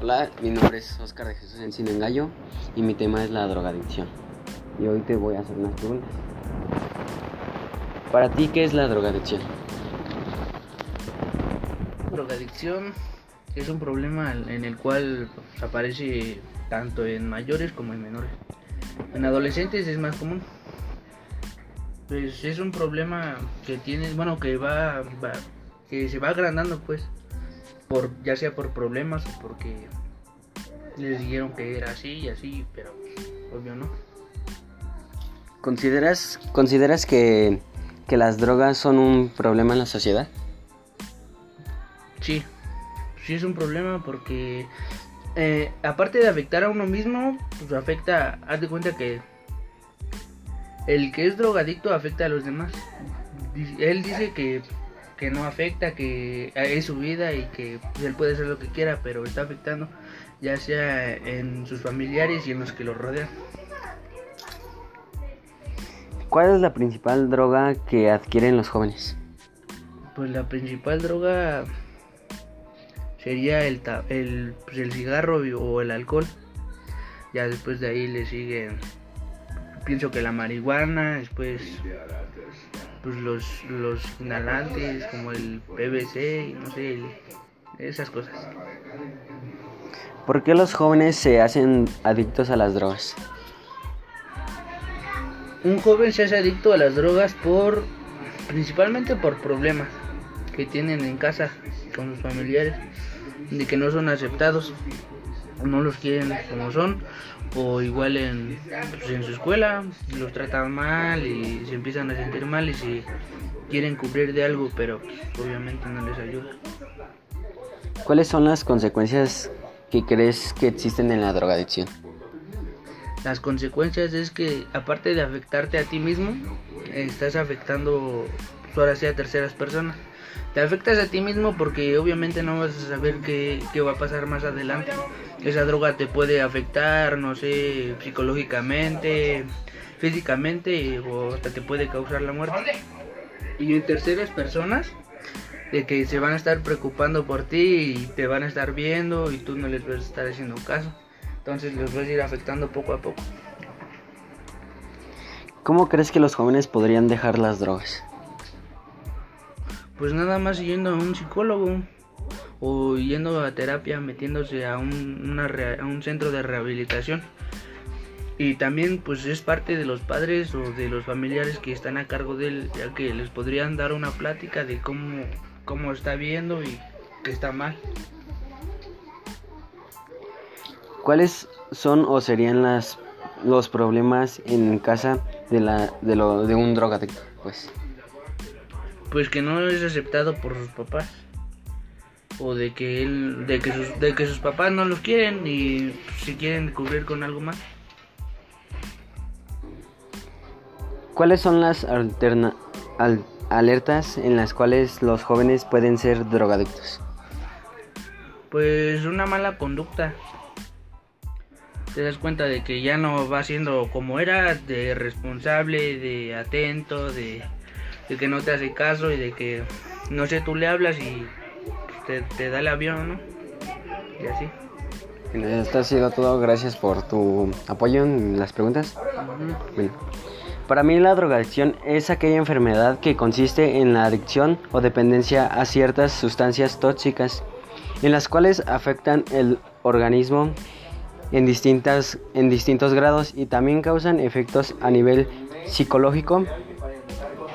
Hola, mi nombre es Oscar de Jesús Encino Engallo y mi tema es la drogadicción. Y hoy te voy a hacer unas preguntas. Para ti, ¿qué es la drogadicción? Drogadicción es un problema en el cual aparece tanto en mayores como en menores. En adolescentes es más común. Pues es un problema que tienes, bueno, que va que se va agrandando pues por ya sea por problemas o porque les dijeron que era así y así, pero obvio no. ¿Consideras, consideras que, que las drogas son un problema en la sociedad? Sí, sí es un problema porque eh, aparte de afectar a uno mismo, pues afecta, haz de cuenta que el que es drogadicto afecta a los demás. Él dice que que no afecta, que es su vida y que él puede hacer lo que quiera, pero está afectando ya sea en sus familiares y en los que lo rodean. ¿Cuál es la principal droga que adquieren los jóvenes? Pues la principal droga sería el, el, pues el cigarro o el alcohol. Ya después de ahí le sigue, pienso que la marihuana, después pues los, los inhalantes como el PVC y no sé, esas cosas. ¿Por qué los jóvenes se hacen adictos a las drogas? Un joven se hace adicto a las drogas por principalmente por problemas que tienen en casa con sus familiares, de que no son aceptados, no los quieren como son o igual en, pues, en su escuela los tratan mal y se empiezan a sentir mal y si quieren cubrir de algo pero pues, obviamente no les ayuda. ¿Cuáles son las consecuencias que crees que existen en la drogadicción? Las consecuencias es que aparte de afectarte a ti mismo, estás afectando pues, ahora sí a terceras personas. Te afectas a ti mismo porque obviamente no vas a saber qué, qué va a pasar más adelante esa droga te puede afectar, no sé, psicológicamente, físicamente o hasta te puede causar la muerte. Y en terceras personas, de que se van a estar preocupando por ti y te van a estar viendo y tú no les vas a estar haciendo caso. Entonces los vas a ir afectando poco a poco. ¿Cómo crees que los jóvenes podrían dejar las drogas? Pues nada más yendo a un psicólogo o yendo a terapia, metiéndose a un, a un centro de rehabilitación. Y también pues es parte de los padres o de los familiares que están a cargo de él, ya que les podrían dar una plática de cómo, cómo está viendo y que está mal. ¿Cuáles son o serían las, los problemas en casa de, la, de, lo, de un drogadicto? Pues? Pues que no es aceptado por sus papás o de que él de que sus, de que sus papás no los quieren y si quieren cubrir con algo más. ¿Cuáles son las alterna, alertas en las cuales los jóvenes pueden ser drogadictos? Pues una mala conducta. Te das cuenta de que ya no va siendo como era, de responsable, de atento, de, de que no te hace caso y de que, no sé, tú le hablas y te, da el avión, ¿no? Y así. Esto ha sido todo. Gracias por tu apoyo en las preguntas. Para mí la drogadicción es aquella enfermedad que consiste en la adicción o dependencia a ciertas sustancias tóxicas, en las cuales afectan el organismo en, distintas, en distintos grados y también causan efectos a nivel psicológico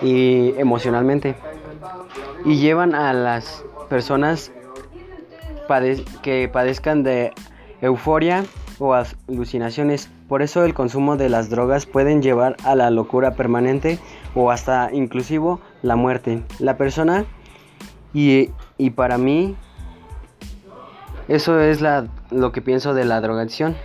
y emocionalmente y llevan a las personas que padezcan de euforia o alucinaciones. Por eso el consumo de las drogas pueden llevar a la locura permanente o hasta inclusivo la muerte. La persona y, y para mí eso es la, lo que pienso de la drogadicción.